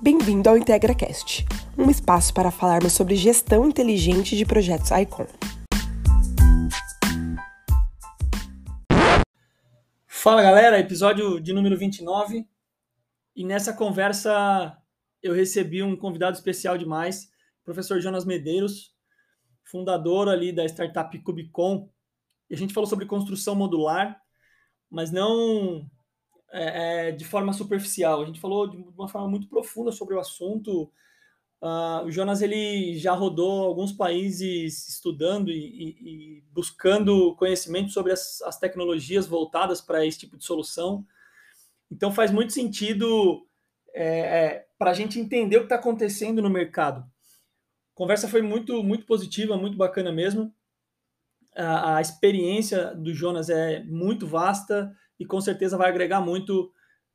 Bem-vindo ao IntegraCast, um espaço para falarmos sobre gestão inteligente de projetos ICON. Fala galera, episódio de número 29. E nessa conversa eu recebi um convidado especial demais, professor Jonas Medeiros, fundador ali da startup Cubicon. E a gente falou sobre construção modular, mas não é, é, de forma superficial. A gente falou de uma forma muito profunda sobre o assunto. Uh, o Jonas ele já rodou alguns países estudando e, e, e buscando conhecimento sobre as, as tecnologias voltadas para esse tipo de solução. Então faz muito sentido é, é, para a gente entender o que está acontecendo no mercado. A conversa foi muito, muito positiva, muito bacana mesmo. A, a experiência do Jonas é muito vasta e com certeza vai agregar muito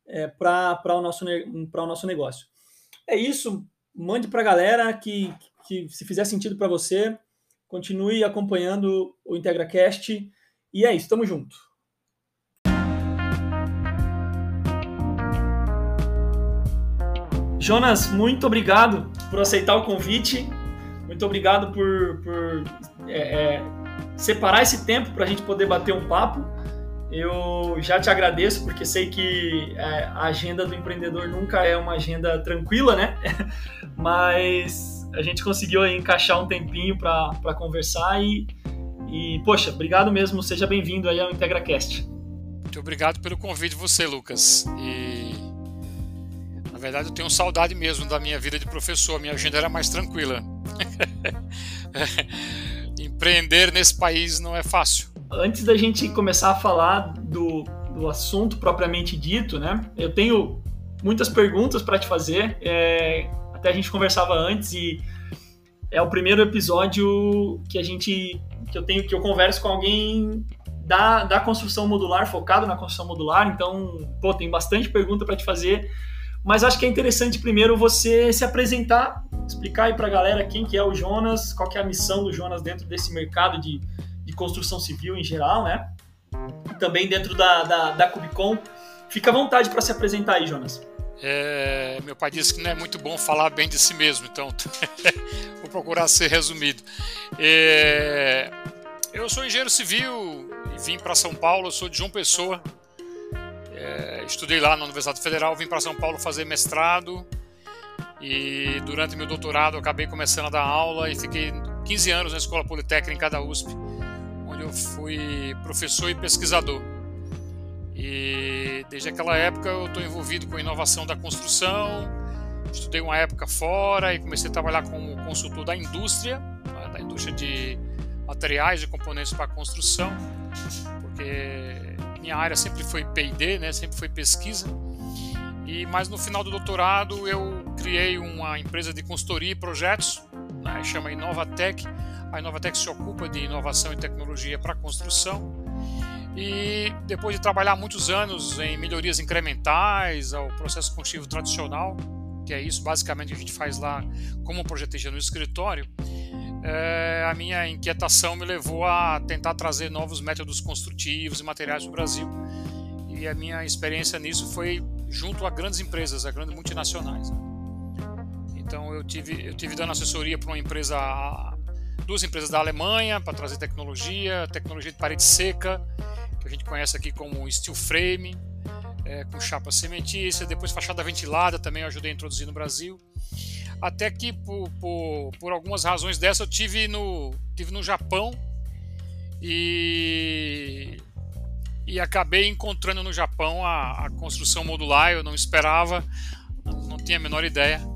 é, para o, nosso, o nosso negócio. É isso, mande para a galera que, que, se fizer sentido para você, continue acompanhando o IntegraCast. E é isso, tamo junto. Jonas, muito obrigado por aceitar o convite. Muito obrigado por, por é, é, separar esse tempo para a gente poder bater um papo. Eu já te agradeço, porque sei que é, a agenda do empreendedor nunca é uma agenda tranquila, né? Mas a gente conseguiu encaixar um tempinho para conversar e, e, poxa, obrigado mesmo, seja bem-vindo aí ao IntegraCast. Muito obrigado pelo convite você, Lucas. E na verdade eu tenho saudade mesmo da minha vida de professor, minha agenda era mais tranquila. Empreender nesse país não é fácil antes da gente começar a falar do, do assunto propriamente dito, né? Eu tenho muitas perguntas para te fazer. É, até a gente conversava antes e é o primeiro episódio que a gente que eu tenho que eu converso com alguém da, da construção modular, focado na construção modular. Então, pô, tem bastante pergunta para te fazer. Mas acho que é interessante primeiro você se apresentar, explicar aí para a galera quem que é o Jonas, qual que é a missão do Jonas dentro desse mercado de de construção civil em geral, né? Também dentro da, da, da Cubicon. Fica à vontade para se apresentar aí, Jonas. É, meu pai disse que não é muito bom falar bem de si mesmo, então vou procurar ser resumido. É, eu sou engenheiro civil e vim para São Paulo, sou de João Pessoa. É, estudei lá na Universidade Federal, vim para São Paulo fazer mestrado e durante meu doutorado acabei começando a dar aula e fiquei 15 anos na Escola Politécnica da USP eu fui professor e pesquisador. E desde aquela época eu estou envolvido com inovação da construção. Estudei uma época fora e comecei a trabalhar como consultor da indústria, né, da indústria de materiais e componentes para construção, porque minha área sempre foi P&D, né, sempre foi pesquisa. E mas no final do doutorado eu criei uma empresa de consultoria e projetos, né, chama Inovatec, a Inovatec se ocupa de inovação e tecnologia para construção. E depois de trabalhar muitos anos em melhorias incrementais ao processo construtivo tradicional, que é isso basicamente que a gente faz lá como projetista no escritório, é, a minha inquietação me levou a tentar trazer novos métodos construtivos e materiais para o Brasil. E a minha experiência nisso foi junto a grandes empresas, a grandes multinacionais. Então eu tive, eu tive dando assessoria para uma empresa duas empresas da Alemanha para trazer tecnologia, tecnologia de parede seca, que a gente conhece aqui como steel frame, é, com chapa cimentícia, depois fachada ventilada também eu ajudei a introduzir no Brasil. Até que por, por, por algumas razões dessa eu tive no, tive no Japão e, e acabei encontrando no Japão a, a construção modular, eu não esperava, não tinha a menor ideia.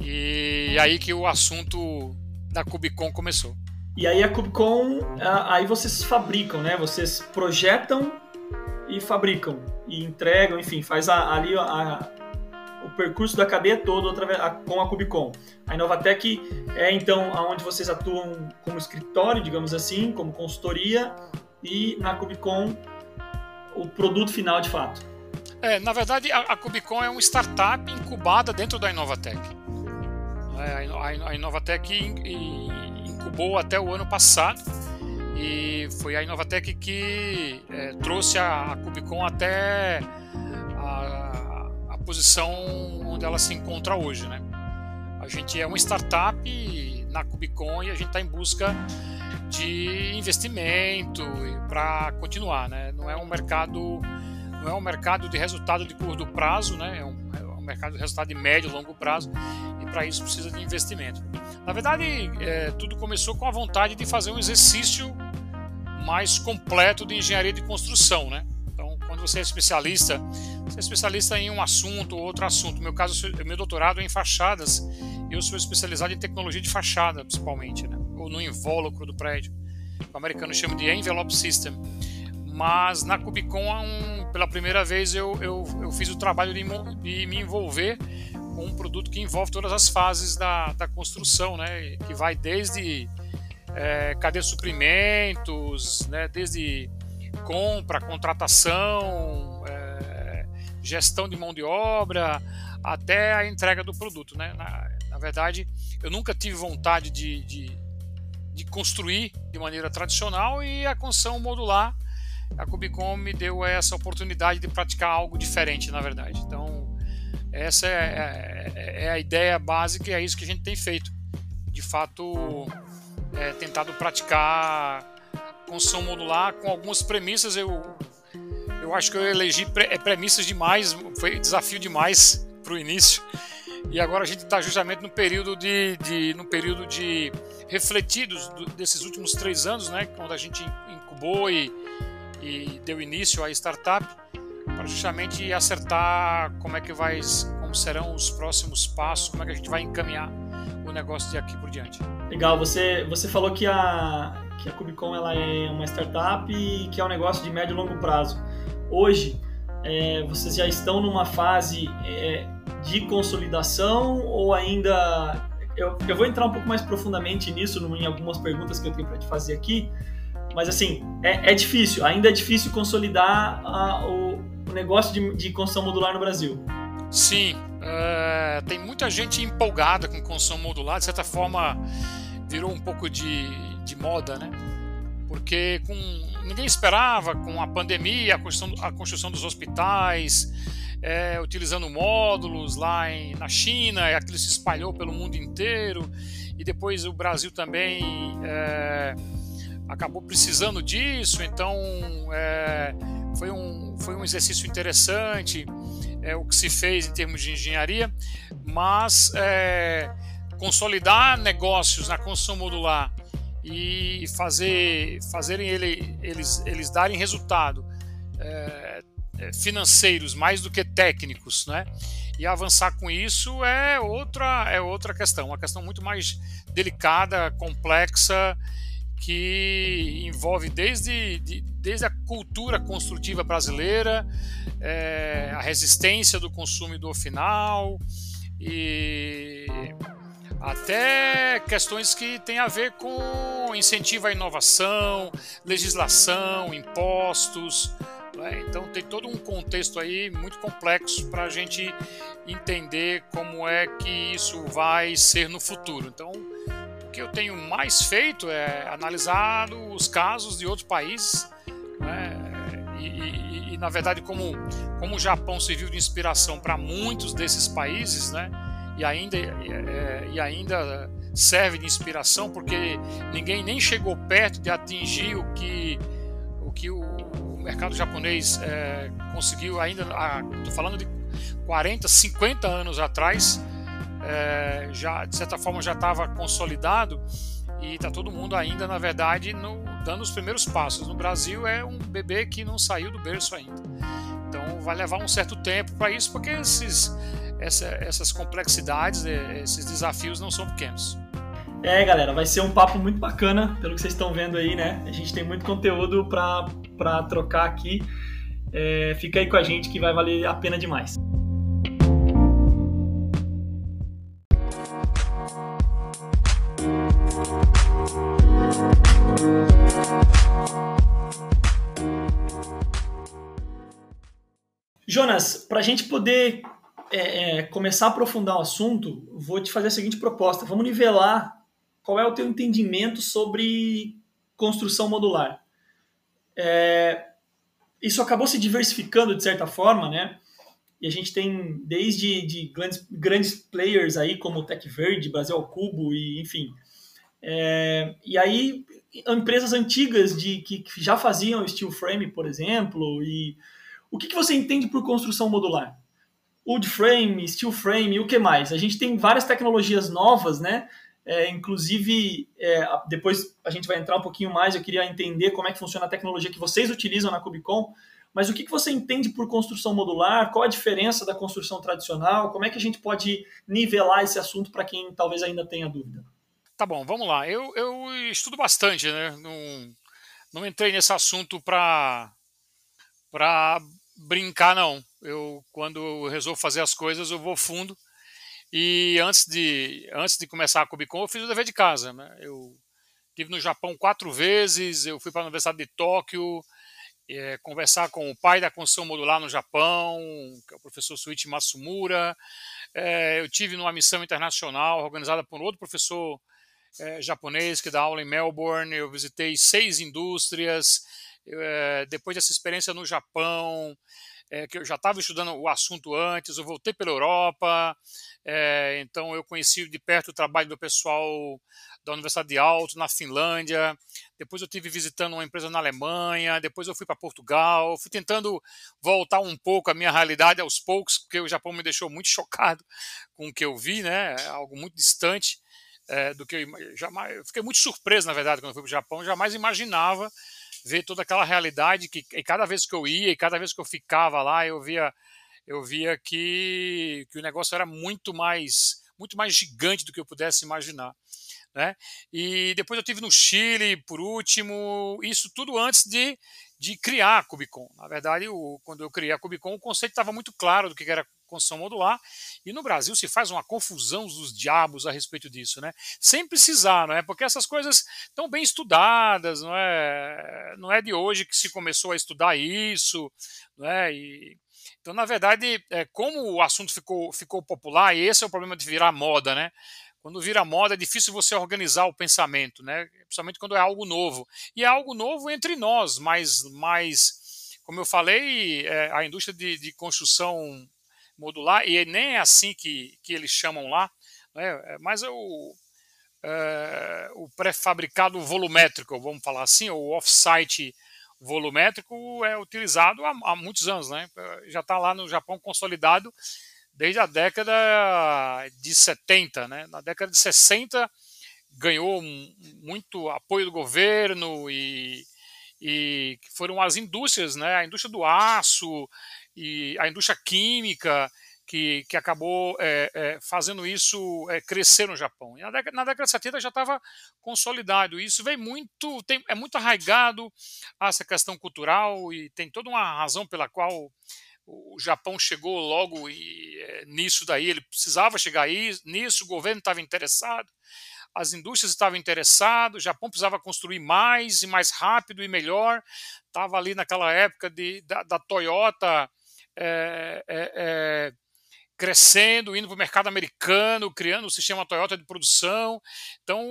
E aí que o assunto da Cubicon começou. E aí a Cubicon, aí vocês fabricam, né? Vocês projetam e fabricam e entregam, enfim, faz a, ali a, o percurso da cadeia todo a, com a Cubicon. A Inovatec é então aonde vocês atuam como escritório, digamos assim, como consultoria e na Cubicon o produto final de fato. É, na verdade a, a Cubicon é uma startup incubada dentro da Inovatec. É, a Inovatec incubou até o ano passado e foi a Inovatec que é, trouxe a, Cubicon até a, a, posição onde ela se encontra hoje, né? A gente é uma startup na Cubicon e a gente está em busca de investimento para continuar, né? Não é um mercado não é um mercado de resultado de curto prazo, né? É um mercado de resultado de médio e longo prazo e para isso precisa de investimento. Na verdade, é, tudo começou com a vontade de fazer um exercício mais completo de engenharia de construção, né? Então, quando você é especialista, você é especialista em um assunto ou outro assunto. No meu caso, meu doutorado é em fachadas. Eu sou especializado em tecnologia de fachada, principalmente, né? ou no invólucro do prédio. O americano chama de envelope system. Mas na Cubicon, pela primeira vez, eu, eu, eu fiz o trabalho de, de, me envolver com um produto que envolve todas as fases da, da construção, né? que vai desde é, cadeia de suprimentos, né? desde compra, contratação, é, gestão de mão de obra, até a entrega do produto. Né? Na, na verdade, eu nunca tive vontade de, de de construir de maneira tradicional e a construção modular, a Cubicom me deu essa oportunidade de praticar algo diferente, na verdade. Então, essa é, é, é a ideia básica e é isso que a gente tem feito. De fato, é, tentado praticar construção modular com algumas premissas. Eu, eu acho que eu elegi é, premissas demais, foi desafio demais para o início. E agora a gente está justamente no período de, de, no período de refletidos desses últimos três anos, né, quando a gente incubou e, e deu início à startup, para justamente acertar como é que vai, como serão os próximos passos, como é que a gente vai encaminhar o negócio de aqui por diante. Legal, você, você falou que a, que a Cubicon ela é uma startup e que é um negócio de médio e longo prazo. Hoje, é, vocês já estão numa fase é, de consolidação ou ainda eu, eu vou entrar um pouco mais profundamente nisso em algumas perguntas que eu tenho para te fazer aqui, mas assim, é, é, difícil, ainda é difícil consolidar a, o, o, negócio de, de, construção modular no Brasil. Sim, é, tem muita gente empolgada com construção modular, de certa forma virou um pouco de, de moda, né? Porque com, ninguém esperava com a pandemia, a construção, a construção dos hospitais, é, utilizando módulos lá em, na China, e aquilo se espalhou pelo mundo inteiro, e depois o Brasil também é, acabou precisando disso, então é, foi, um, foi um exercício interessante é, o que se fez em termos de engenharia, mas é, consolidar negócios na construção modular e fazer fazerem ele, eles, eles darem resultado é, é, financeiros mais do que técnicos, né? E avançar com isso é outra é outra questão, uma questão muito mais delicada, complexa, que envolve desde, de, desde a cultura construtiva brasileira, é, a resistência do consumidor final e até questões que têm a ver com incentivo à inovação, legislação, impostos. Né? Então tem todo um contexto aí muito complexo para a gente entender como é que isso vai ser no futuro. Então que eu tenho mais feito é analisar os casos de outros países né? e, e, e, na verdade como, como o Japão serviu de inspiração para muitos desses países, né? E ainda, é, e ainda serve de inspiração porque ninguém nem chegou perto de atingir o que o que o mercado japonês é, conseguiu ainda, estou falando de 40, 50 anos atrás, é, já de certa forma já estava consolidado e está todo mundo ainda, na verdade, no, dando os primeiros passos. No Brasil é um bebê que não saiu do berço ainda. Então vai levar um certo tempo para isso, porque esses, essa, essas complexidades, é, esses desafios não são pequenos. É, galera, vai ser um papo muito bacana, pelo que vocês estão vendo aí, né? A gente tem muito conteúdo para trocar aqui. É, fica aí com a gente que vai valer a pena demais. Jonas, para a gente poder é, é, começar a aprofundar o assunto, vou te fazer a seguinte proposta: vamos nivelar qual é o teu entendimento sobre construção modular? É, isso acabou se diversificando de certa forma, né? e a gente tem desde de grandes, grandes players aí como Tech Verde, Brasil ao Cubo e enfim. É, e aí empresas antigas de que, que, já faziam steel frame, por exemplo, e o que, que você entende por construção modular? Wood frame, steel frame, o que mais? A gente tem várias tecnologias novas, né? É, inclusive, é, depois a gente vai entrar um pouquinho mais, eu queria entender como é que funciona a tecnologia que vocês utilizam na Cubicon, mas o que, que você entende por construção modular? Qual a diferença da construção tradicional? Como é que a gente pode nivelar esse assunto para quem talvez ainda tenha dúvida? Tá bom, vamos lá. Eu, eu estudo bastante, né? Não, não entrei nesse assunto para brincar, não. Eu, quando eu resolvo fazer as coisas, eu vou fundo. E antes de, antes de começar a Cubicon, eu fiz o dever de casa. Né? Eu estive no Japão quatro vezes, eu fui para a Universidade de Tóquio, é, conversar com o pai da construção modular no Japão, que é o professor Suichi Matsumura. É, eu tive numa missão internacional organizada por outro professor é, japonês que dá aula em Melbourne. Eu visitei seis indústrias. É, depois dessa experiência no Japão, é, que eu já estava estudando o assunto antes, eu voltei pela Europa, é, então eu conheci de perto o trabalho do pessoal da Universidade de Alto, na Finlândia, depois eu tive visitando uma empresa na Alemanha, depois eu fui para Portugal, fui tentando voltar um pouco à minha realidade aos poucos, porque o Japão me deixou muito chocado com o que eu vi, né, é algo muito distante é, do que eu jamais, eu fiquei muito surpreso, na verdade, quando eu fui para o Japão, eu jamais imaginava ver toda aquela realidade que e cada vez que eu ia e cada vez que eu ficava lá eu via eu via que, que o negócio era muito mais muito mais gigante do que eu pudesse imaginar né? E depois eu tive no Chile por último isso tudo antes de de criar a Cubicon. Na verdade o, quando eu criei a Cubicon o conceito estava muito claro do que era construção modular, e no Brasil se faz uma confusão dos diabos a respeito disso, né? Sem precisar, não é? Porque essas coisas estão bem estudadas, não é? Não é de hoje que se começou a estudar isso, não é? E, então, na verdade, é, como o assunto ficou, ficou popular, e esse é o problema de virar moda, né? Quando vira moda é difícil você organizar o pensamento, né? Principalmente quando é algo novo. E é algo novo entre nós, mas, mas como eu falei, é, a indústria de, de construção modular, e nem é assim que, que eles chamam lá, né? mas é o, é, o pré-fabricado volumétrico, vamos falar assim, ou off-site volumétrico é utilizado há, há, muitos anos, né? já está lá no Japão consolidado desde a década de 70. Né? Na década de 60 ganhou muito apoio do governo e, e foram as indústrias, né? a indústria do aço, e a indústria química que, que acabou é, é, fazendo isso é, crescer no Japão. Na década, na década de 70 já estava consolidado. Isso vem muito, tem, é muito arraigado a essa questão cultural e tem toda uma razão pela qual o Japão chegou logo e, é, nisso daí, ele precisava chegar aí, nisso o governo estava interessado, as indústrias estavam interessadas, o Japão precisava construir mais e mais rápido e melhor, estava ali naquela época de, da, da Toyota é, é, é, crescendo, indo para o mercado americano, criando o sistema Toyota de produção. Então,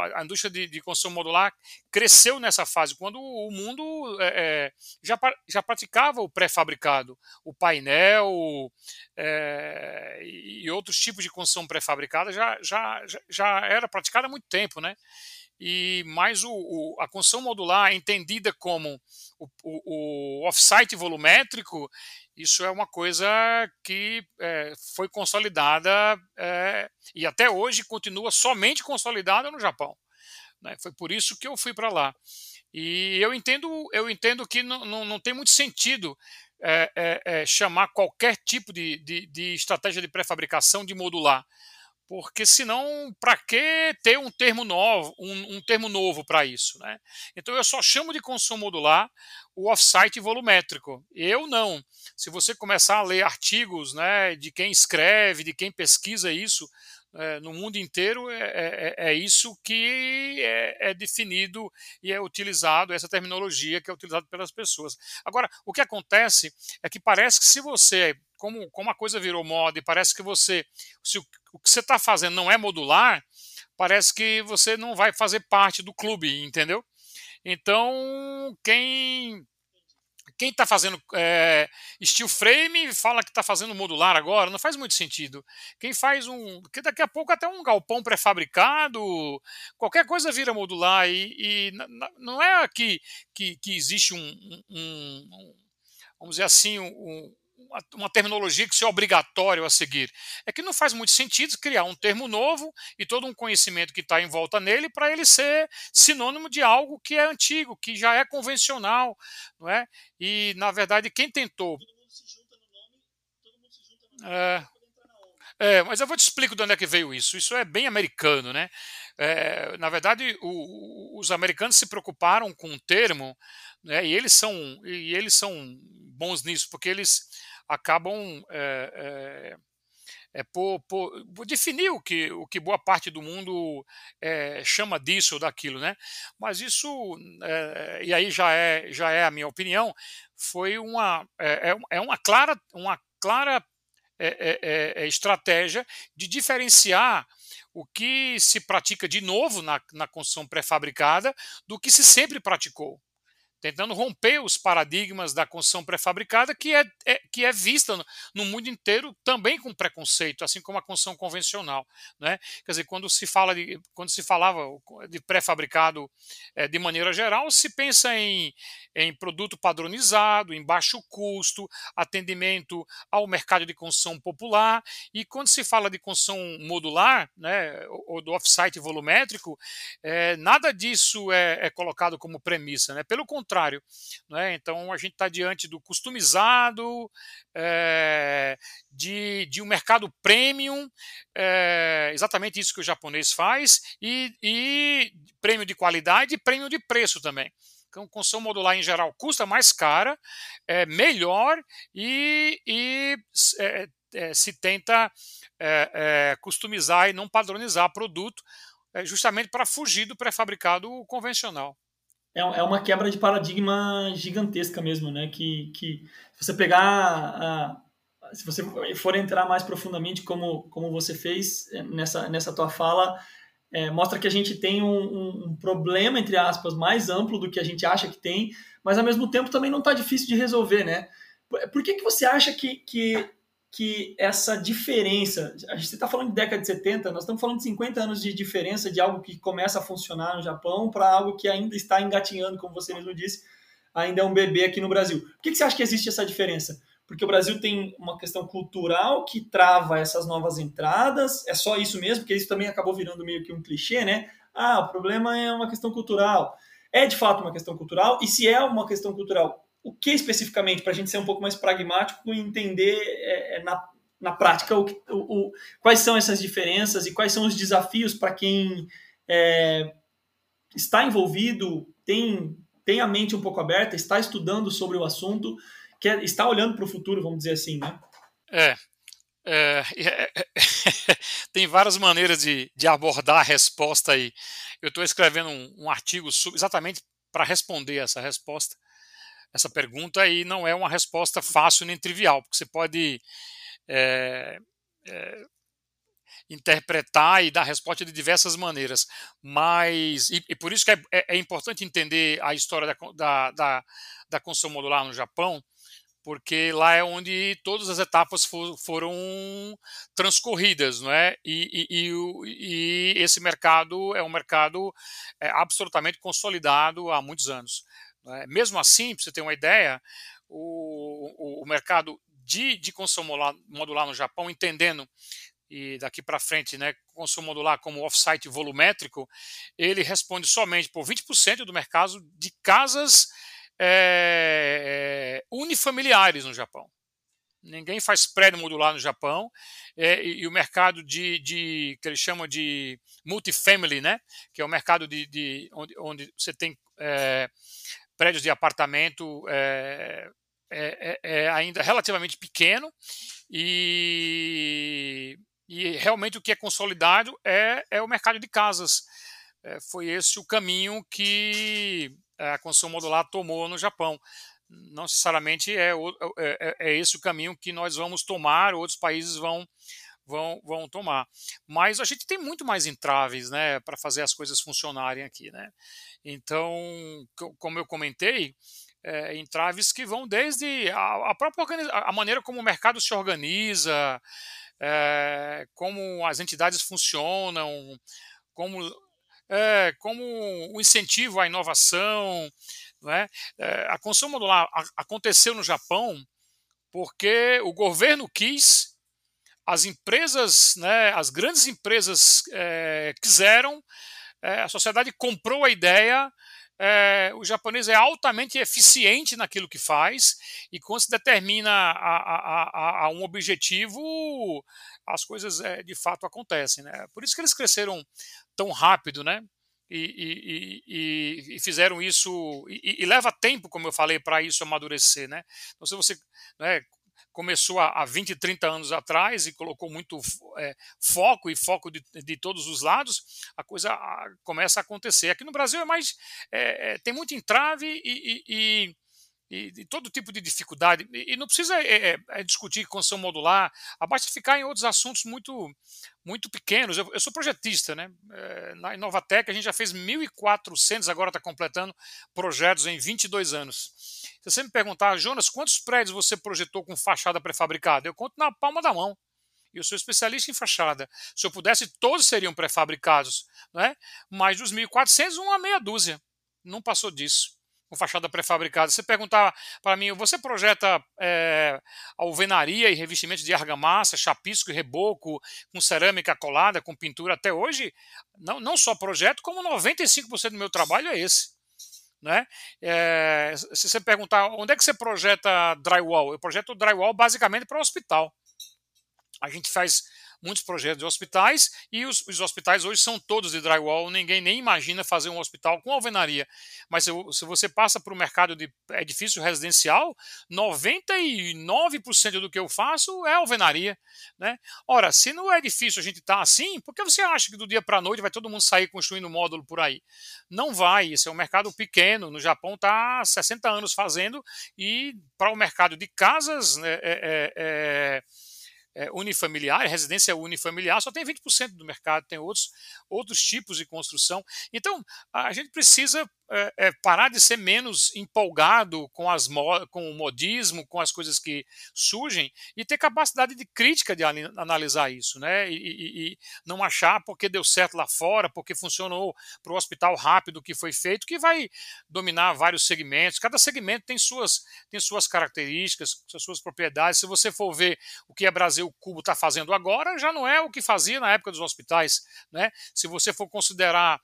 a, a indústria de, de, construção modular cresceu nessa fase, quando o mundo é, é já, já praticava o pré-fabricado, o painel é, e outros tipos de construção pré-fabricada já, já, já era praticada há muito tempo, né? e mais o, o, a construção modular entendida como o, o, o offsite volumétrico, isso é uma coisa que é, foi consolidada é, e até hoje continua somente consolidada no Japão. Né? Foi por isso que eu fui para lá. E eu entendo, eu entendo que não, tem muito sentido é, é, é chamar qualquer tipo de, de, de estratégia de pré-fabricação de modular porque senão para que ter um termo novo, um, um termo novo para isso, né? Então eu só chamo de consumo modular o offsite volumétrico. Eu não. Se você começar a ler artigos, né, de quem escreve, de quem pesquisa isso é, no mundo inteiro, é, é, é, é isso que é, é, definido e é utilizado essa terminologia que é utilizada pelas pessoas. Agora, o que acontece é que parece que se você como, como a coisa virou moda e parece que você, se o, o que você está fazendo não é modular, parece que você não vai fazer parte do clube, entendeu? Então, quem quem está fazendo é, steel frame fala que está fazendo modular agora, não faz muito sentido. Quem faz um. que daqui a pouco até um galpão pré-fabricado, qualquer coisa vira modular. E, e não é que, que, que existe um, um, um, vamos dizer assim, um, uma terminologia que seja obrigatório a seguir. É que não faz muito sentido criar um termo novo e todo um conhecimento que está em volta nele para ele ser sinônimo de algo que é antigo, que já é convencional, não é? E na verdade quem tentou é, é, mas eu vou te explicar de onde é que veio isso. Isso é bem americano, né? É, na verdade, o, os americanos se preocuparam com um termo, né, e eles são e eles são bons nisso, porque eles acabam é, é, por, por, por, definir o que, o que boa parte do mundo é, chama disso ou daquilo, né? Mas isso, é, e aí já é, já é a minha opinião, foi uma, é, é uma clara, uma clara estratégia de diferenciar o que se pratica de novo na, na construção pré-fabricada do que se sempre praticou tentando romper os paradigmas da construção pré-fabricada que é, é, que é vista no, no, mundo inteiro também com preconceito, assim como a construção convencional, né? Quer dizer, quando se fala de quando se falava de pré-fabricado é, de maneira geral, se pensa em, em produto padronizado, em baixo custo, atendimento ao mercado de construção popular e quando se fala de construção modular, né, ou do off-site volumétrico, é, nada disso é, é colocado como premissa, né? Pelo contrário contrário. Né? Então a gente está diante do customizado, é, de, de um mercado premium, é, exatamente isso que o japonês faz, e, e prêmio de qualidade e prêmio de preço também. Então, construção modular em geral custa mais cara, é melhor e, e é, é, se tenta é, é, customizar e não padronizar produto, justamente para fugir do pré-fabricado convencional é, é uma quebra de paradigma gigantesca mesmo, né? Que, que se você pegar, a, se você for entrar mais profundamente como, como você fez é, nessa, nessa tua fala, é, mostra que a gente tem um, um, um, problema, entre aspas, mais amplo do que a gente acha que tem, mas ao mesmo tempo também não está difícil de resolver, né? Por que, que você acha que, que que essa diferença, a gente está falando de década de 70, nós estamos falando de 50 anos de diferença de algo que começa a funcionar no Japão para algo que ainda está engatinhando, como você mesmo disse, ainda é um bebê aqui no Brasil. Por que, que você acha que existe essa diferença? Porque o Brasil tem uma questão cultural que trava essas novas entradas, é só isso mesmo, porque isso também acabou virando meio que um clichê, né? Ah, o problema é uma questão cultural. É de fato uma questão cultural, e se é uma questão cultural, o que especificamente, para a gente ser um pouco mais pragmático e entender é, é, na, na prática o, o, o, quais são essas diferenças e quais são os desafios para quem é, está envolvido, tem, tem a mente um pouco aberta, está estudando sobre o assunto, quer, está olhando para o futuro, vamos dizer assim, né? É, é, é, é tem várias maneiras de, de, abordar a resposta aí. Eu estou escrevendo um, um artigo exatamente para responder essa resposta essa pergunta e não é uma resposta fácil nem trivial, porque você pode é, é, interpretar e dar resposta de diversas maneiras. Mas, e, e por isso que é, é, é importante entender a história da, da, da, da, construção modular no Japão, porque lá é onde todas as etapas for, foram transcorridas, não é? E, e, e, e, esse mercado é um mercado é, absolutamente consolidado há muitos anos. Né? Mesmo assim, para você ter uma ideia, o, o, o mercado de, de consumo modular no Japão, entendendo e daqui para frente, né, consumo modular como offsite volumétrico, ele responde somente por 20% do mercado de casas é, unifamiliares no Japão. Ninguém faz prédio modular no Japão é, e, e, o mercado de, de, que eles chamam de multifamily, né, que é o mercado de, de onde, onde você tem é, prédios de apartamento é, é, é, é ainda relativamente pequeno e, e, realmente o que é consolidado é, é o mercado de casas. É, foi esse o caminho que a construção modular tomou no Japão. Não necessariamente é, é, é esse o caminho que nós vamos tomar, outros países vão vão, vão tomar. Mas a gente tem muito mais entraves né, para fazer as coisas funcionarem aqui. Né? Então, como eu comentei, é, entraves que vão desde a, a própria a maneira como o mercado se organiza, é, como as entidades funcionam, como, é, como o incentivo à inovação. Não é? é a construção modular aconteceu no Japão porque o governo quis, as empresas, né, as grandes empresas é, quiseram, é, a sociedade comprou a ideia, é, o japonês é altamente eficiente naquilo que faz e quando se determina a, a, a, a um objetivo, as coisas de fato acontecem. Né? Por isso que eles cresceram tão rápido, né? E, e, e, e, fizeram isso e, leva tempo, como eu falei, para isso amadurecer, né? Então, se você né, começou há, 20, 30 anos atrás e colocou muito é, foco e foco de, de, todos os lados, a coisa começa a acontecer. Aqui no Brasil é mais é, é, tem muito entrave e, e, e, todo tipo de dificuldade. E, não precisa é, é, discutir construção modular, basta ficar em outros assuntos muito, muito pequenos. Eu, eu sou projetista, né? Na Inovatec a gente já fez 1.400, agora está completando projetos em 22 anos. Se você me perguntar, Jonas, quantos prédios você projetou com fachada pré-fabricada? Eu conto na palma da mão. Eu sou especialista em fachada. Se eu pudesse, todos seriam pré-fabricados. Né? Mas dos 1.400, uma meia dúzia. Não passou disso com fachada pré-fabricada. Você perguntar para mim, você projeta é, alvenaria e revestimento de argamassa, chapisco e reboco, com cerâmica colada, com pintura até hoje? Não, não só projeto, como 95% do meu trabalho é esse. Né? É, se você perguntar onde é que você projeta drywall, eu projeto drywall basicamente para o hospital. A gente faz muitos projetos de hospitais e os, os, hospitais hoje são todos de drywall, ninguém nem imagina fazer um hospital com alvenaria. Mas se, se você passa para o mercado de edifício residencial, 99% do que eu faço é alvenaria. Né? Ora, se no edifício a gente está assim, por que você acha que do dia para a noite vai todo mundo sair construindo módulo por aí? Não vai, esse é um mercado pequeno, no Japão está há 60 anos fazendo, e para o mercado de casas, né, é, é, é é, unifamiliar, residência unifamiliar, só tem 20% do mercado, tem outros, outros tipos de construção. Então, a gente precisa é, é, parar de ser menos empolgado com, as, com o modismo, com as coisas que surgem e ter capacidade de crítica de analisar isso, né? E, e, e não achar porque deu certo lá fora, porque funcionou para o hospital rápido que foi feito, que vai dominar vários segmentos. Cada segmento tem suas, tem suas características, suas propriedades. Se você for ver o que a Brasil Cubo está fazendo agora, já não é o que fazia na época dos hospitais, né? Se você for considerar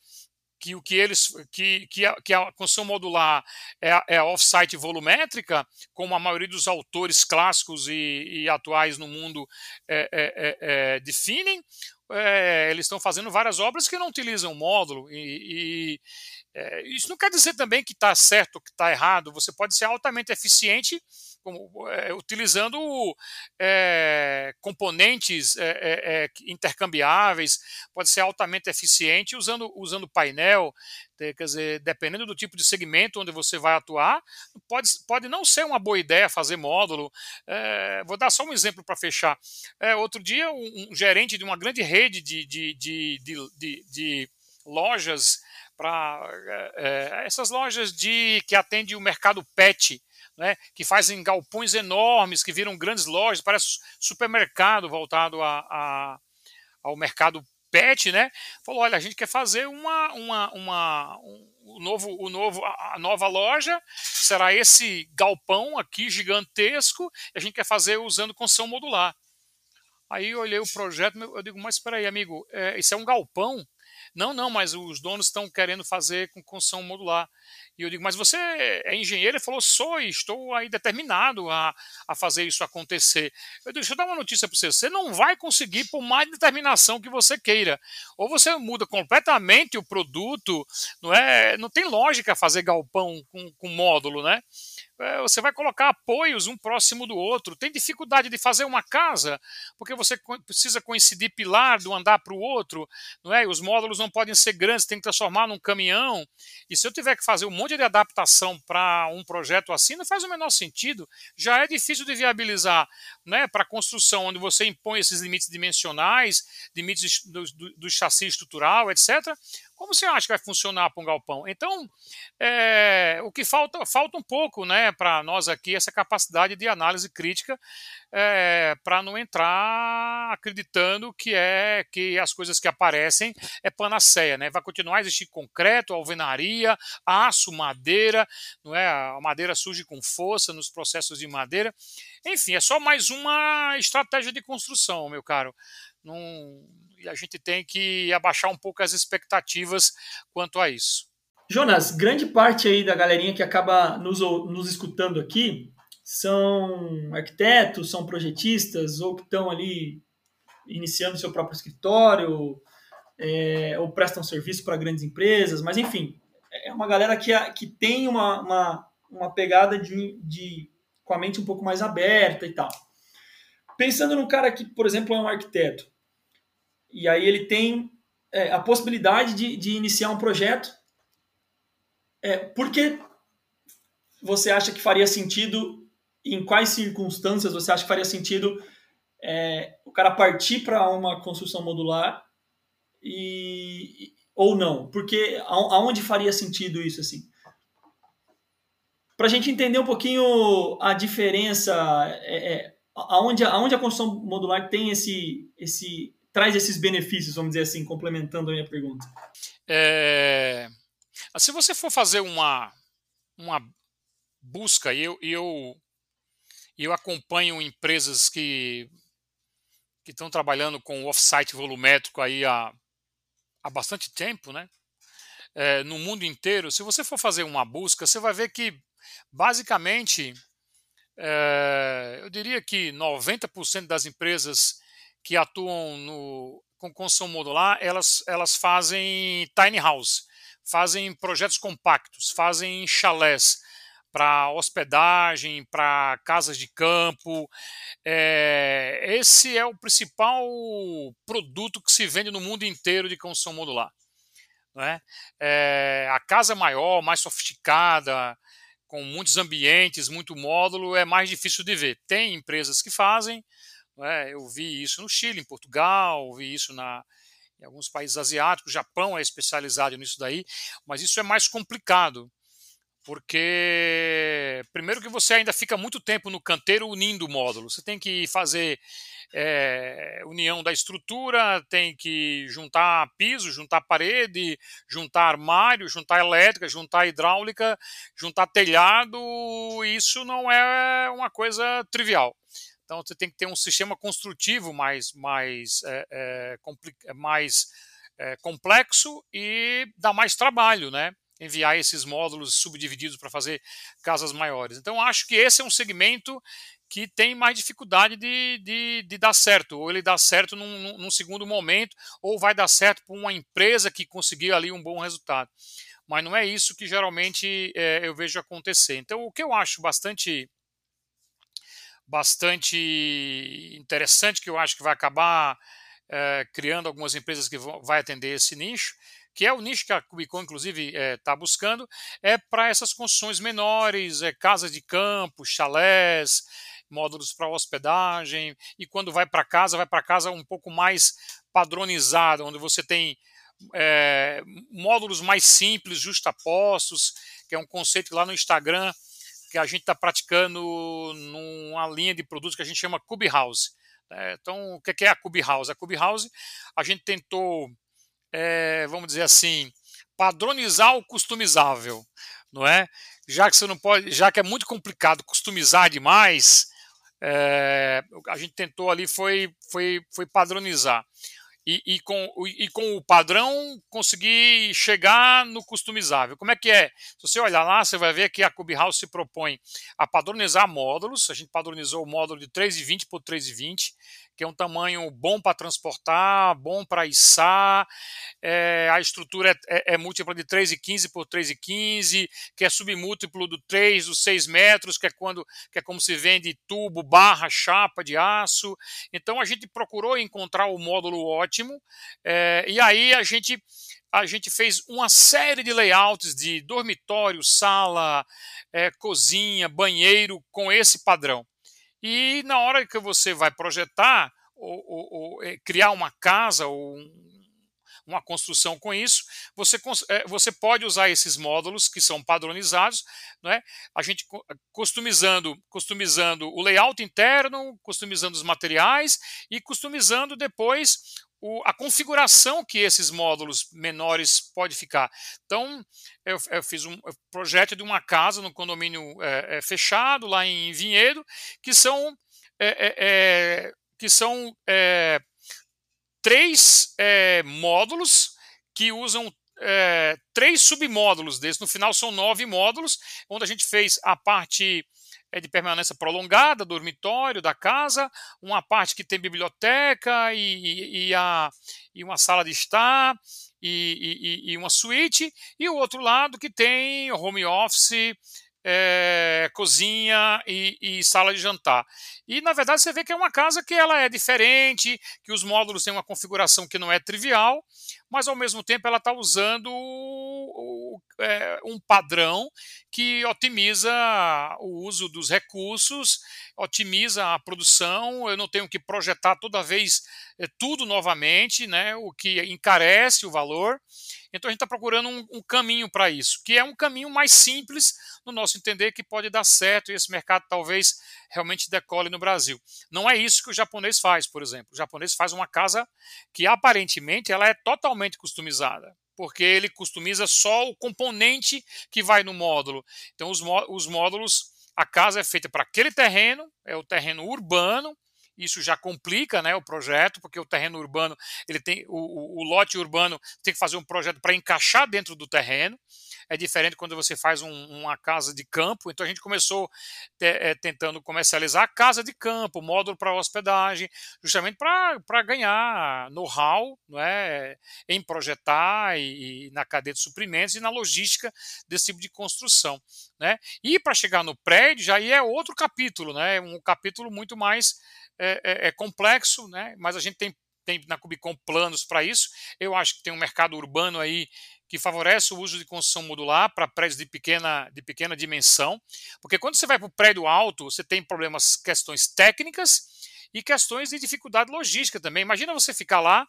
que o que eles que, que, a, que a construção modular é, é off-site volumétrica, como a maioria dos autores clássicos e, e atuais no mundo é, é, é, é definem, é, eles estão fazendo várias obras que não utilizam módulo e, e isso não quer dizer também que está certo ou que está errado. Você pode ser altamente eficiente como, é, utilizando é, componentes é, é, é, intercambiáveis, pode ser altamente eficiente usando, usando painel, quer dizer, dependendo do tipo de segmento onde você vai atuar, pode, pode não ser uma boa ideia fazer módulo. É, vou dar só um exemplo para fechar. outro dia, um, um, gerente de uma grande rede de, de, de, de, de lojas para essas lojas de que atendem o mercado pet né, que fazem galpões enormes, que viram grandes lojas, parece supermercado voltado a, a, ao mercado pet, né? Falou, olha, a gente quer fazer uma, uma, uma um, novo, o novo, a nova loja será esse galpão aqui gigantesco. A gente quer fazer usando construção modular. Aí eu olhei o projeto, eu digo, mas espera aí, amigo, é, isso é um galpão? Não, não, mas os donos estão querendo fazer com construção modular. E eu digo, mas você é engenheiro? Ele falou, sou e estou aí determinado a, a fazer isso acontecer. Eu digo, deixa eu dar uma notícia para você. Você não vai conseguir por mais determinação que você queira. Ou você muda completamente o produto, não é? Não tem lógica fazer galpão com, com módulo, né? É, você vai colocar apoios um próximo do outro. Tem dificuldade de fazer uma casa, porque você precisa coincidir pilar de um andar para o outro, não é? Os módulos não podem ser grandes, tem que transformar num caminhão. E se eu tiver que fazer um monte de adaptação para um projeto assim, não faz o menor sentido. Já é difícil de viabilizar, né? Para construção, onde você impõe esses limites dimensionais, limites do, do, do chassi estrutural, etc Como você acha que vai funcionar para um galpão? Então, é, o que falta, falta um pouco né, para nós aqui essa capacidade de análise crítica é, para não entrar acreditando que é que as coisas que aparecem é panaceia, né? Vai continuar a existir concreto, alvenaria, aço, madeira, não é? A madeira surge com força nos processos de madeira. Enfim, é só mais uma estratégia de construção, meu caro. Não, e a gente tem que abaixar um pouco as expectativas quanto a isso. Jonas, grande parte aí da galerinha que acaba nos, nos escutando aqui são arquitetos, são projetistas ou que estão ali iniciando seu próprio escritório é, ou prestam serviço para grandes empresas, mas enfim, é uma galera que, que tem uma, uma, uma pegada de, de, com a mente um pouco mais aberta e tal. Pensando num cara que, por exemplo, é um arquiteto, e aí ele tem é, a possibilidade de, de, iniciar um projeto. É, por que você acha que faria sentido, em quais circunstâncias você acha que faria sentido é, o cara partir para uma construção modular e, ou não? Porque aonde faria sentido isso assim? Para a gente entender um pouquinho a diferença, é, é, aonde, aonde a construção modular tem esse, esse traz esses benefícios, vamos dizer assim, complementando a minha pergunta? É, se você for fazer uma, uma busca, e eu, eu, eu acompanho empresas que que estão trabalhando com offsite volumétrico aí há, há bastante tempo, né? É, no mundo inteiro, se você for fazer uma busca, você vai ver que basicamente é, eu diria que 90% das empresas que atuam no, com construção modular, elas, elas fazem tiny house, fazem projetos compactos, fazem chalés para hospedagem, para casas de campo. É, esse é o principal produto que se vende no mundo inteiro de construção modular. Né? É, a casa maior, mais sofisticada, com muitos ambientes, muito módulo, é mais difícil de ver. Tem empresas que fazem, é? Eu vi isso no Chile, em Portugal, vi isso na, em alguns países asiáticos, o Japão é especializado nisso daí, mas isso é mais complicado, porque primeiro que você ainda fica muito tempo no canteiro unindo o módulo, você tem que fazer é, união da estrutura, tem que juntar piso, juntar parede, juntar armário, juntar elétrica, juntar hidráulica, juntar telhado, isso não é uma coisa trivial. Então você tem que ter um sistema construtivo mais, mais, é, é, mais complexo e dá mais trabalho, né? Enviar esses módulos subdivididos para fazer casas maiores. Então acho que esse é um segmento que tem mais dificuldade de, de, de dar certo. Ou ele dá certo num, num segundo momento, ou vai dar certo para uma empresa que conseguiu ali um bom resultado. Mas não é isso que geralmente é, eu vejo acontecer. Então o que eu acho bastante bastante interessante que eu acho que vai acabar é, criando algumas empresas que vão vai atender esse nicho, que é o nicho que a Cubicon, inclusive, está eh, é, buscando, é para essas construções menores, é, casas de campo, chalés, módulos para hospedagem, e quando vai para casa, vai para casa um pouco mais padronizada, onde você tem é, módulos mais simples, justapostos, que é um conceito que lá no Instagram que a gente está praticando numa linha de produtos que a gente chama Cube House. Né? Então, o que é a Cube House? A Cube House, a gente tentou, é, vamos dizer assim, padronizar o customizável, não é? Já que você não pode, já que é muito complicado customizar demais, é, a gente tentou ali foi, foi, foi padronizar e, e, com, e com o padrão conseguir chegar no customizável. Como é que é? Se você olhar lá, você vai ver que a Clubhouse se propõe a padronizar módulos. A gente padronizou o módulo de 3,20 por 3,20 que é um tamanho bom para transportar, bom para içar, é, a estrutura é, é, é, múltipla de 3,15 por 3,15, que é submúltiplo do 3, dos 6 metros, que é, quando, que é como se vende tubo, barra, chapa de aço. Então a gente procurou encontrar o módulo ótimo, é, e aí a gente a gente fez uma série de layouts de dormitório, sala, é, cozinha, banheiro com esse padrão. E na hora que você vai projetar ou, ou, ou é, criar uma casa ou um, uma construção com isso, você, é, você pode usar esses módulos que são padronizados, né? a gente customizando, customizando o layout interno, customizando os materiais e customizando depois o, a configuração que esses módulos menores pode ficar. Então, eu, eu fiz um projeto de uma casa no condomínio é, é, fechado lá em Vinhedo, que são é, é, é que são é, três módulos que usam três submódulos desses. No final são nove módulos, onde a gente fez a parte é de permanência prolongada, dormitório da casa, uma parte que tem biblioteca e, e, e a, e uma sala de estar e, e, uma suíte, e o outro lado que tem home office, é, cozinha e, sala de jantar. E na verdade você vê que é uma casa que ela é diferente, que os módulos têm uma configuração que não é trivial, mas ao mesmo tempo ela está usando é, um padrão que otimiza o uso dos recursos, otimiza a produção. Eu não tenho que projetar toda vez é, tudo novamente, né, o que encarece o valor. Então a gente está procurando um, um caminho para isso, que é um caminho mais simples, no nosso entender, que pode dar certo e esse mercado talvez realmente decole no Brasil. Não é isso que o japonês faz, por exemplo. O japonês faz uma casa que aparentemente ela é totalmente customizada porque ele customiza só o componente que vai no módulo. Então, os, os módulos, a casa é feita para aquele terreno, é o terreno urbano, isso já complica né, o projeto, porque o terreno urbano, ele tem o, o, lote urbano tem que fazer um projeto para encaixar dentro do terreno. É diferente quando você faz um, uma casa de campo. Então a gente começou te, é, tentando comercializar a casa de campo, módulo para hospedagem, justamente para ganhar know-how é, em projetar e, e, na cadeia de suprimentos e na logística desse tipo de construção. Né? E para chegar no prédio, já aí é outro capítulo, né? um capítulo muito mais é, é, é complexo, né? mas a gente tem, tem na Cubicom planos para isso. Eu acho que tem um mercado urbano aí que favorece o uso de construção modular para prédios de pequena, de pequena dimensão, porque quando você vai para o prédio alto, você tem problemas, questões técnicas e questões de dificuldade logística também. Imagina você ficar lá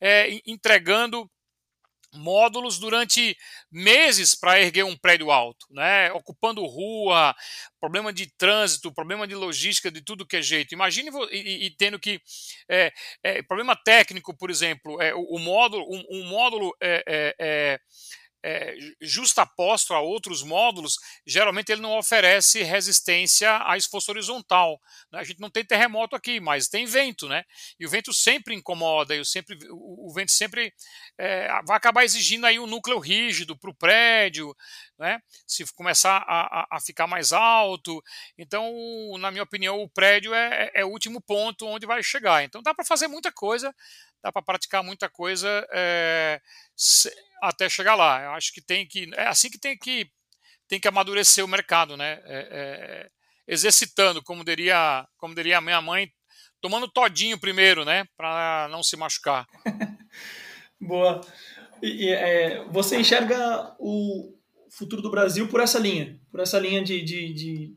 é, entregando módulos durante meses para erguer um prédio alto, né? ocupando rua, problema de trânsito, problema de logística, de tudo que é jeito. Imagine e, e tendo que é, é, problema técnico, por exemplo, é, o, o módulo, um, um módulo é, é, justaposto a outros módulos, geralmente ele não oferece resistência a esforço horizontal. Né? A gente não tem terremoto aqui, mas tem vento, né? E o vento sempre incomoda, e o, sempre, o, o vento sempre é, vai acabar exigindo aí um núcleo rígido para o prédio, né? Se começar a, a, ficar mais alto. Então, na minha opinião, o prédio é, é, é o último ponto onde vai chegar. Então, dá para fazer muita coisa, dá para praticar muita coisa. É, até chegar lá. Eu acho que tem que é assim que tem que tem que amadurecer o mercado, né? É, é, exercitando, como diria como diria a minha mãe, tomando todinho primeiro, né? Para não se machucar. Boa. E, é, você enxerga o futuro do Brasil por essa linha, por essa linha de, de, de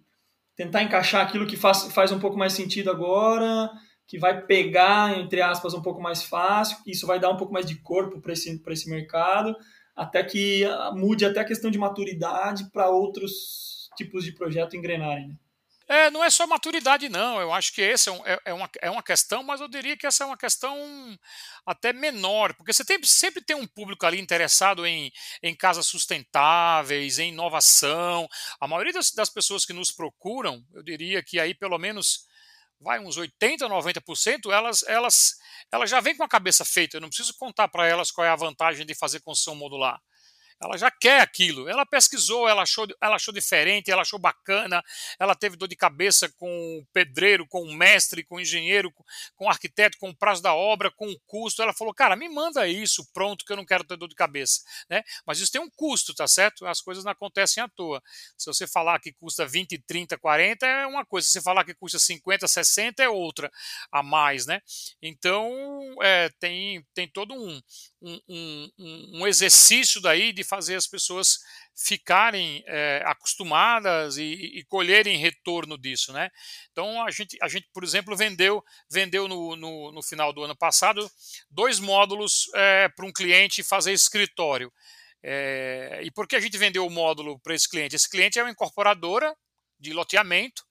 tentar encaixar aquilo que faz, faz um pouco mais sentido agora, que vai pegar, entre aspas, um pouco mais fácil, isso vai dar um pouco mais de corpo para esse, esse mercado, até que ah, mude até a questão de maturidade para outros tipos de projeto engrenarem. Né? É, não é só maturidade, não. Eu acho que essa é, um, é, é, uma, é uma questão, mas eu diria que essa é uma questão até menor, porque você tem, sempre tem um público ali interessado em, em casas sustentáveis, em inovação. A maioria das, das pessoas que nos procuram, eu diria que aí pelo menos vai uns 80, 90%, elas, elas, elas já vêm com a cabeça feita. Eu não preciso contar para elas qual é a vantagem de fazer construção modular. Ela já quer aquilo. Ela pesquisou, ela achou, ela achou diferente, ela achou bacana. Ela teve dor de cabeça com o pedreiro, com o mestre, com o engenheiro, com o arquiteto, com o prazo da obra, com o custo. Ela falou, cara, me manda isso pronto que eu não quero ter dor de cabeça. Né? Mas isso tem um custo, tá certo? As coisas não acontecem à toa. Se você falar que custa 20, 30, 40 é uma coisa. Se você falar que custa 50, 60 é outra a mais, né? Então, é, tem, tem todo um, um, um, um exercício daí de fazer as pessoas ficarem é, acostumadas e, e, colherem retorno disso, né? Então a gente, a gente por exemplo, vendeu, vendeu no, no, no final do ano passado dois módulos é, para um cliente fazer escritório. É, e por que a gente vendeu o módulo para esse cliente? Esse cliente é uma incorporadora de loteamento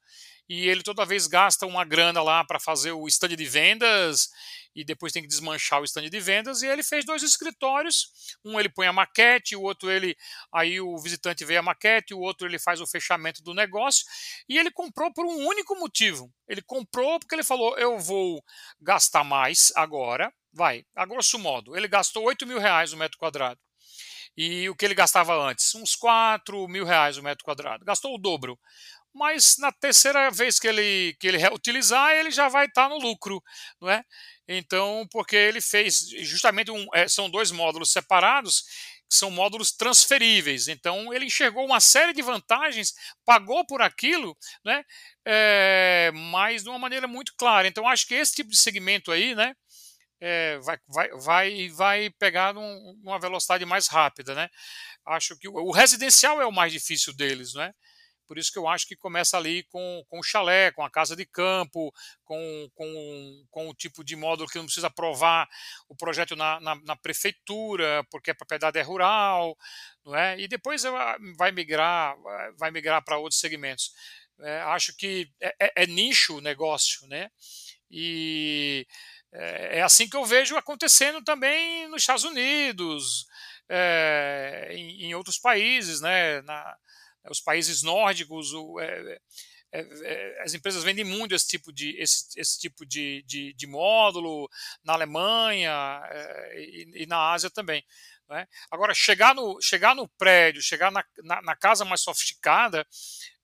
e ele toda vez gasta uma grana lá para fazer o stand de vendas e depois tem que desmanchar o stand de vendas e ele fez dois escritórios. Um ele põe a maquete o outro ele aí o visitante vê a maquete o outro ele faz o fechamento do negócio e ele comprou por um único motivo. Ele comprou porque ele falou eu vou gastar mais agora vai a grosso modo. Ele gastou 8 mil reais o metro quadrado. E o que ele gastava antes? Uns 4 mil reais o metro quadrado. Gastou o dobro mas na terceira vez que ele, que ele reutilizar, ele já vai estar tá no lucro, não é? Então, porque ele fez justamente um, é, são dois módulos separados, que são módulos transferíveis. Então, ele enxergou uma série de vantagens, pagou por aquilo, né? É, mas de uma maneira muito clara. Então, acho que esse tipo de segmento aí, né? É, vai, vai, vai, vai pegar num, uma velocidade mais rápida, né? Acho que o, o residencial é o mais difícil deles, né? Por isso que eu acho que começa ali com, com o chalé, com a casa de campo, com, com, com o tipo de módulo que não precisa aprovar o projeto na, na, na prefeitura, porque a propriedade é rural, não é? E depois vai migrar, vai migrar para outros segmentos. É, acho que é, é, é nicho o negócio, né? E é, é assim que eu vejo acontecendo também nos Estados Unidos, é, em, em, outros países, né? Na, os países nórdicos, o, é, é, é, as empresas vendem muito esse tipo de, esse, esse tipo de, de, de módulo na Alemanha é, e, e, na Ásia também. Né? Agora, chegar no, chegar no prédio, chegar na, na, na casa mais sofisticada,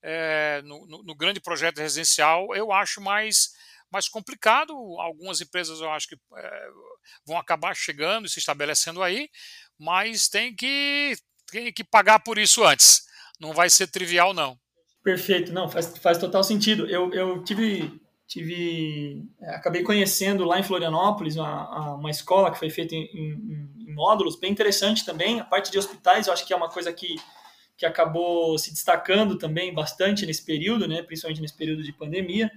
é, no, no, no, grande projeto residencial, eu acho mais, mais complicado. Algumas empresas eu acho que é, vão acabar chegando e se estabelecendo aí, mas tem que, tem que pagar por isso antes não vai ser trivial, não. Perfeito, não, faz, faz total sentido. Eu, eu tive, tive é, acabei conhecendo lá em Florianópolis uma, uma escola que foi feita em, em, em, módulos, bem interessante também. A parte de hospitais, eu acho que é uma coisa que, que acabou se destacando também bastante nesse período, né, principalmente nesse período de pandemia.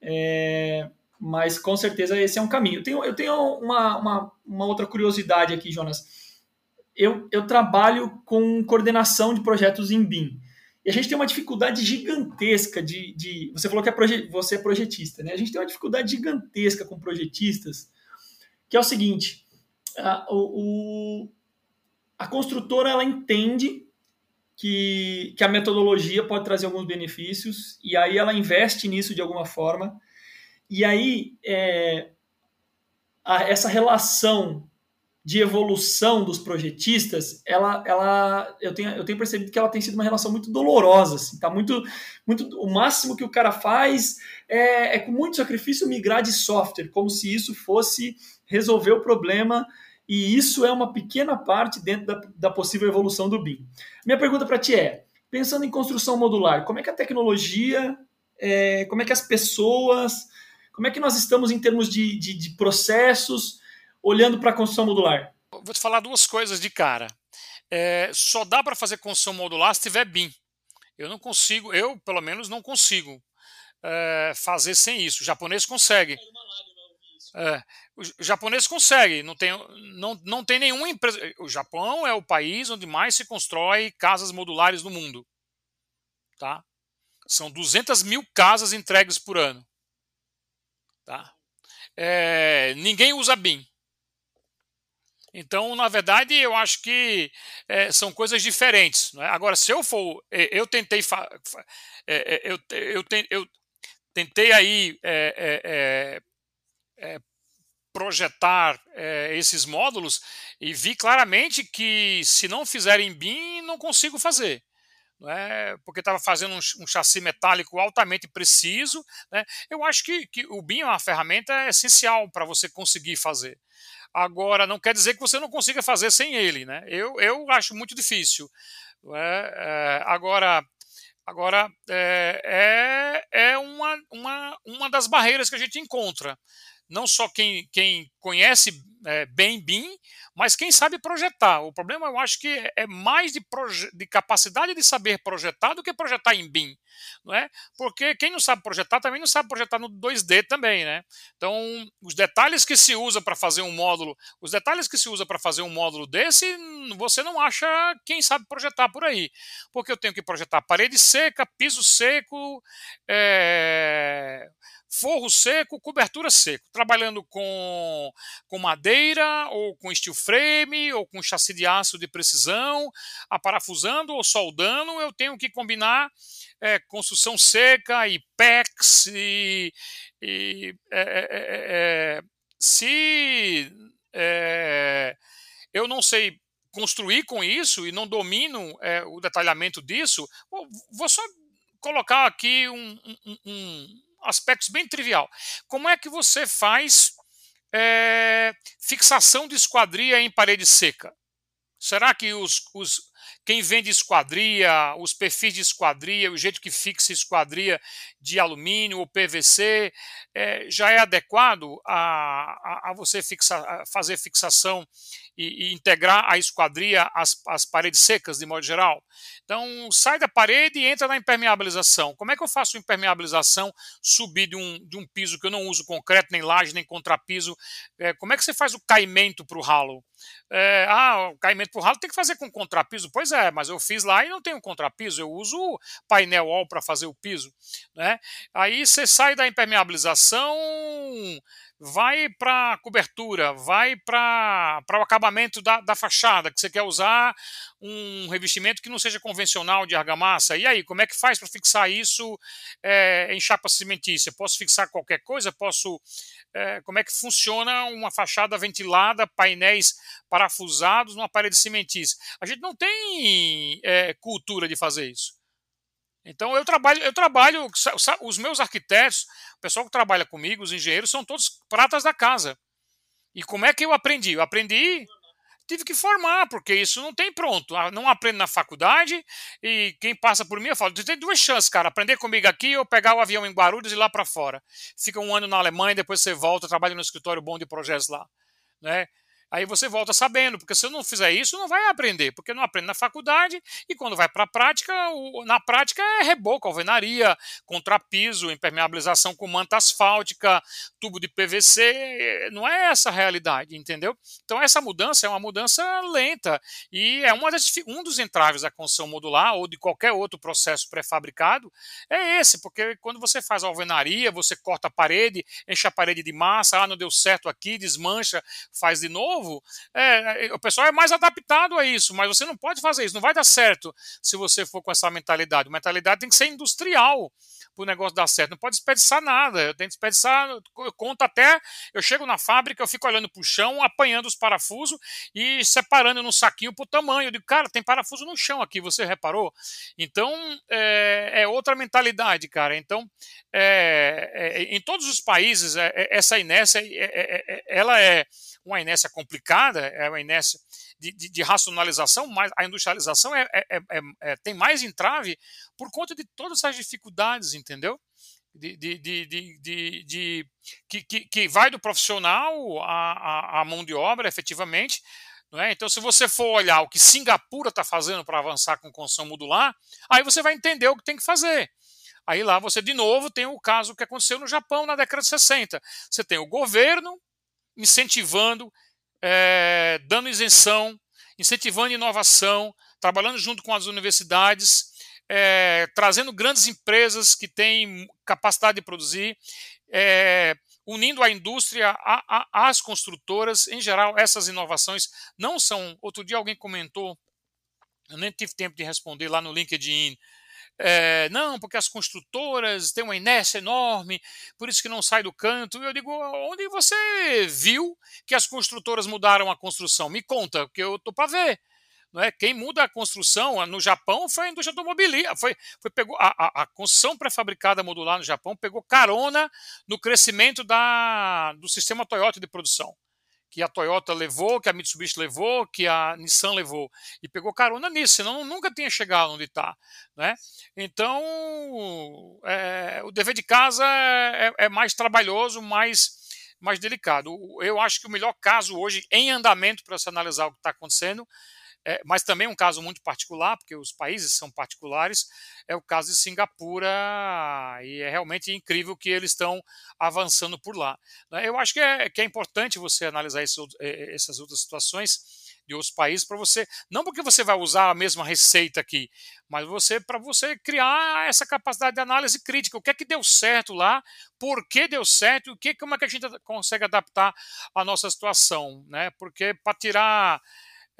É, mas com certeza esse é um caminho. Eu tenho, eu tenho uma, uma, uma outra curiosidade aqui, Jonas eu, eu trabalho com coordenação de projetos em BIM. E a gente tem uma dificuldade gigantesca de. de você falou que é proje, você é projetista, né? A gente tem uma dificuldade gigantesca com projetistas, que é o seguinte: a, o, a construtora ela entende que, que a metodologia pode trazer alguns benefícios, e aí ela investe nisso de alguma forma, e aí é, a, essa relação de evolução dos projetistas, ela, ela, eu tenho, eu tenho percebido que ela tem sido uma relação muito dolorosa, assim, tá muito, muito, o máximo que o cara faz é, é com muito sacrifício migrar de software, como se isso fosse resolver o problema e isso é uma pequena parte dentro da, da possível evolução do BIM. Minha pergunta para ti é, pensando em construção modular, como é que a tecnologia, é, como é que as pessoas, como é que nós estamos em termos de, de, de processos olhando para a construção modular? Vou te falar duas coisas de cara. É, só dá para fazer construção modular se tiver BIM. Eu não consigo, eu pelo menos não consigo é, fazer sem isso. O japonês consegue. É, o japonês consegue, não tem, não, não tem nenhuma empresa. O Japão é o país onde mais se constrói casas modulares no mundo. Tá? São 200 mil casas entregues por ano. Tá? É, ninguém usa BIM. Então, na verdade, eu acho que é, são coisas diferentes. É? Agora, se eu for, é, eu tentei, é, é, eu, eu, eu, tentei aí é, projetar esses módulos e vi claramente que se não fizerem BIM, não consigo fazer. É? porque estava fazendo um, um, chassi metálico altamente preciso. Né? Eu acho que, que o BIM é uma ferramenta essencial para você conseguir fazer. Agora, não quer dizer que você não consiga fazer sem ele, né? Eu, eu acho muito difícil. É, é, agora, agora é, é, é uma, uma, um uma das barreiras que a gente encontra. Não só quem, quem conhece é, bem BIM, mas quem sabe projetar. O problema eu acho que é mais de, de capacidade de saber projetar do que projetar em BIM. Não é? Porque quem não sabe projetar também não sabe projetar no 2D também. Né? Então, os detalhes que se usa para fazer um módulo, os detalhes que se usa para fazer um módulo desse, você não acha quem sabe projetar por aí. Porque eu tenho que projetar parede seca, piso seco, é, forro seco, cobertura seco, trabalhando com, com madeira, ou com steel frame, ou com chassi de aço de precisão, aparafusando ou soldando, eu tenho que combinar é, construção seca e PEX e, e é, é, é, é se é, eu não sei construir com isso e não domino o detalhamento disso, vou só colocar aqui um, um, um aspectos bem trivial. Como é que você faz é, fixação de esquadria em parede seca? Será que os, os, quem vende esquadria, os perfis de esquadria, o jeito que fixa esquadria de alumínio ou PVC, é, já é adequado a, a, a você fixa, a fazer fixação e, e, integrar a esquadria às, às paredes secas, de modo geral? Então, sai da parede e entra na impermeabilização. Como é que eu faço impermeabilização subir de um, de um piso que eu não uso concreto, nem laje, nem contrapiso? É, como é que você faz o caimento para o ralo? É, ah, o caimento para o ralo tem que fazer com contrapiso. Pois é, mas eu fiz lá e não tenho contrapiso, eu uso painel wall para fazer o piso. Né? Aí você sai da impermeabilização, vai para cobertura, vai para o acabamento da, da fachada, que você quer usar um revestimento que não seja convencional de argamassa. E aí, como é que faz para fixar isso é, em chapa cimentícia? Posso fixar qualquer coisa? Posso. É, como é que funciona uma fachada ventilada, painéis parafusados numa parede cimentícia? A gente não tem é, cultura de fazer isso. Então eu trabalho, eu trabalho, os meus arquitetos, o pessoal que trabalha comigo, os engenheiros, são todos pratas da casa. E como é que eu aprendi? Eu aprendi, tive que formar, porque isso não tem pronto. Ah, não aprendo na faculdade e quem passa por mim, eu falo, tem duas chances, cara, aprender comigo aqui ou pegar o avião em Guarulhos e ir lá para fora. Fica um ano na Alemanha, depois você volta, trabalha no escritório bom de projetos lá. Né? Aí você volta sabendo, porque se eu não fizer isso, não vai aprender, porque não aprende na faculdade e quando vai para a prática, na prática é reboco, alvenaria, contrapiso, impermeabilização com manta asfáltica, tubo de PVC, não é essa a realidade, entendeu? Então essa mudança é uma mudança lenta e é uma das, um dos entraves da construção modular ou de qualquer outro processo pré-fabricado, é esse, porque quando você faz alvenaria, você corta a parede, enche a parede de massa, ah, não deu certo aqui, desmancha, faz de novo, novo, é, é, o pessoal é mais adaptado a isso, mas você não pode fazer isso, não vai dar certo se você for com essa mentalidade. A mentalidade tem que ser industrial para o negócio dar certo. Não pode desperdiçar nada. Eu tenho que desperdiçar, eu conto até, eu chego na fábrica, eu fico olhando para o chão, apanhando os parafusos e separando no saquinho por tamanho. Eu digo, cara, tem parafuso no chão aqui, você reparou? Então, é, é outra mentalidade, cara. Então, é, é, em todos os países, é, é, essa inércia, ela é uma inércia complicada, é uma inércia de, de, de racionalização, mas a industrialização é, é, é, é, tem mais entrave por conta de todas essas dificuldades, entendeu? De, de, de, de, que, que, que, vai do profissional à, à, mão de obra, efetivamente. É? Então, se você for olhar o que Singapura está fazendo para avançar com construção modular, aí você vai entender o que tem que fazer. Aí lá você, de novo, tem o caso que aconteceu no Japão na década de 60. Você tem o governo incentivando, é, dando isenção, incentivando inovação, trabalhando junto com as universidades, é, trazendo grandes empresas que têm capacidade de produzir, é, unindo a indústria às construtoras. Em geral, essas inovações não são. Outro dia alguém comentou, eu nem tive tempo de responder lá no LinkedIn é, não, porque as construtoras têm uma inércia enorme, por isso que não sai do canto. Eu digo, onde você viu que as construtoras mudaram a construção? Me conta, que eu tô para ver. Não é? Quem muda a construção no Japão foi a indústria automobilística. Foi, foi, pegou, a, a, a construção pré-fabricada modular no Japão pegou carona no crescimento da, do sistema Toyota de produção que a Toyota levou, que a Mitsubishi levou, que a Nissan levou, e pegou carona nisso, senão nunca tinha chegado onde está. Né? Então, é, o dever de casa é, é, mais trabalhoso, mais, mais delicado. Eu acho que o melhor caso hoje, em andamento, para se analisar o que está acontecendo, é, mas também um caso muito particular, porque os países são particulares, é o caso de Singapura, e é realmente incrível que eles estão avançando por lá. Né? Eu acho que é, que é importante você analisar esse, é, essas outras situações de outros países para você, não porque você vai usar a mesma receita aqui, mas você para você criar essa capacidade de análise crítica, o que é que deu certo lá, por que deu certo, o que como é que a gente consegue adaptar a nossa situação, né? Porque para tirar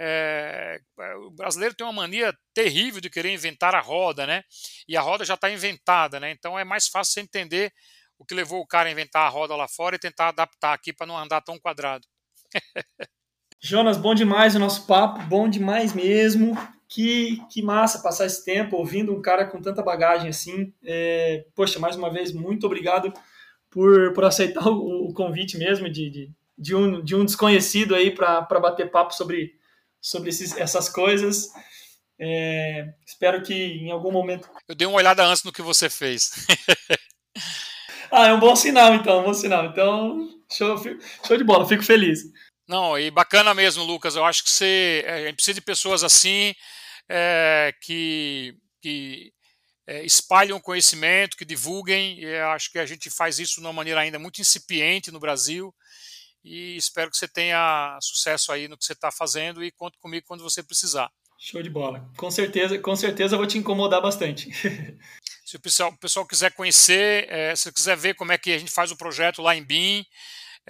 é, o brasileiro tem uma mania terrível de querer inventar a roda, né? E a roda já está inventada, né? Então é mais fácil você entender o que levou o cara a inventar a roda lá fora e tentar adaptar aqui para não andar tão quadrado. Jonas, bom demais o nosso papo, bom demais mesmo. Que, que massa passar esse tempo ouvindo um cara com tanta bagagem assim. É, poxa, mais uma vez, muito obrigado por, por aceitar o, o convite mesmo de, de, de, um, de um desconhecido aí para bater papo sobre sobre esses, essas coisas. É, espero que em algum momento. Eu dei uma olhada antes no que você fez. ah, é um bom sinal, então, um bom sinal. Então, show, show de bola, fico feliz. Não, e bacana mesmo, Lucas. Eu acho que você é, a gente precisa de pessoas assim é, que, que é, espalham conhecimento, que divulguem. E acho que a gente faz isso de uma maneira ainda muito incipiente no Brasil e espero que você tenha sucesso aí no que você está fazendo e conte comigo quando você precisar. Show de bola. Com certeza, com certeza eu vou te incomodar bastante. se o pessoal, o pessoal quiser conhecer, é, se quiser ver como é que a gente faz o projeto lá em BIM,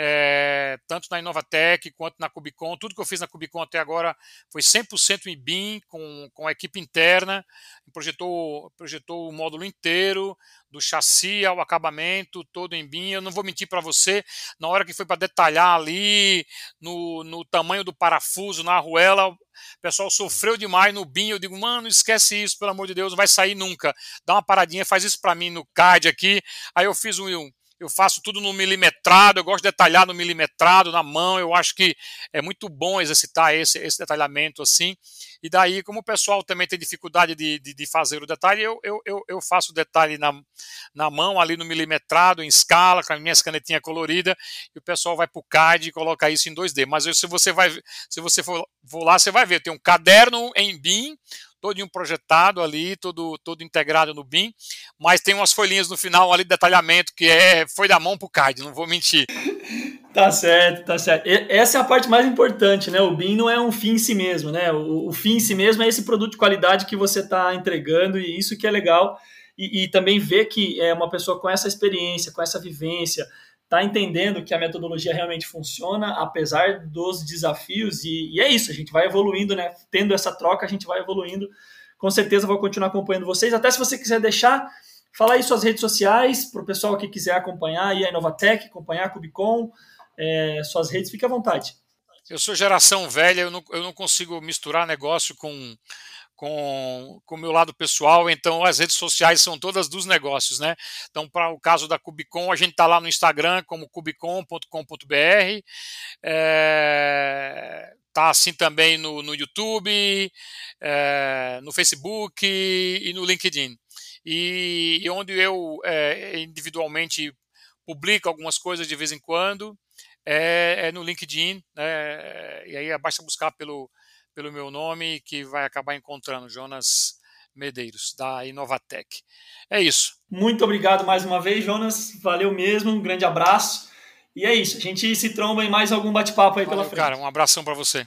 é, tanto na Inovatec quanto na Cubicon. Tudo que eu fiz na Cubicon até agora foi 100% em BIM, com, com a equipe interna. Projetou, projetou o módulo inteiro, do chassi ao acabamento, todo em BIM. Eu não vou mentir para você, na hora que foi para detalhar ali, no, no tamanho do parafuso, na arruela, o pessoal sofreu demais no BIM. Eu digo, mano, esquece isso, pelo amor de Deus, não vai sair nunca. Dá uma paradinha, faz isso para mim no CAD aqui. Aí eu fiz um, eu faço tudo no milimetrado, eu gosto de detalhar no milimetrado, na mão, eu acho que é muito bom exercitar esse, esse detalhamento assim. E daí, como o pessoal também tem dificuldade de, de, de fazer o detalhe, eu, eu, eu, eu, faço o detalhe na, na mão, ali no milimetrado, em escala, com a minha canetinha colorida, e o pessoal vai para o CAD e coloca isso em 2D. Mas se você vai, se você for, for lá, você vai ver, tem um caderno em BIM, todinho projetado ali, todo, todo integrado no BIM, mas tem umas folhinhas no final ali de detalhamento que é foi da mão pro CAD, não vou mentir. Tá certo, tá certo. Essa é a parte mais importante, né? O BIM não é um fim em si mesmo, né? O, o fim em si mesmo é esse produto de qualidade que você está entregando e isso que é legal. E, e também ver que é uma pessoa com essa experiência, com essa vivência, está entendendo que a metodologia realmente funciona, apesar dos desafios, e, e, é isso, a gente vai evoluindo, né? Tendo essa troca, a gente vai evoluindo. Com certeza vou continuar acompanhando vocês. Até se você quiser deixar, falar aí suas redes sociais, para o pessoal que quiser acompanhar aí a Inovatec, acompanhar a Cubicon, é, suas redes, fique à vontade. Eu sou geração velha, eu não, eu não consigo misturar negócio com com, o meu lado pessoal, então as redes sociais são todas dos negócios, né? Então, para o caso da Cubicon, a gente está lá no Instagram como cubicon.com.br, é, tá assim também no, no YouTube, é, no Facebook e no LinkedIn. E, e onde eu é, individualmente publico algumas coisas de vez em quando é, é no LinkedIn, né? e aí basta buscar pelo pelo meu nome, que vai acabar encontrando Jonas Medeiros, da Inovatec. É isso. Muito obrigado mais uma vez, Jonas. Valeu mesmo, um grande abraço. E é isso, a gente se tromba em mais algum bate-papo aí Valeu, pela frente. Cara, um abração para você.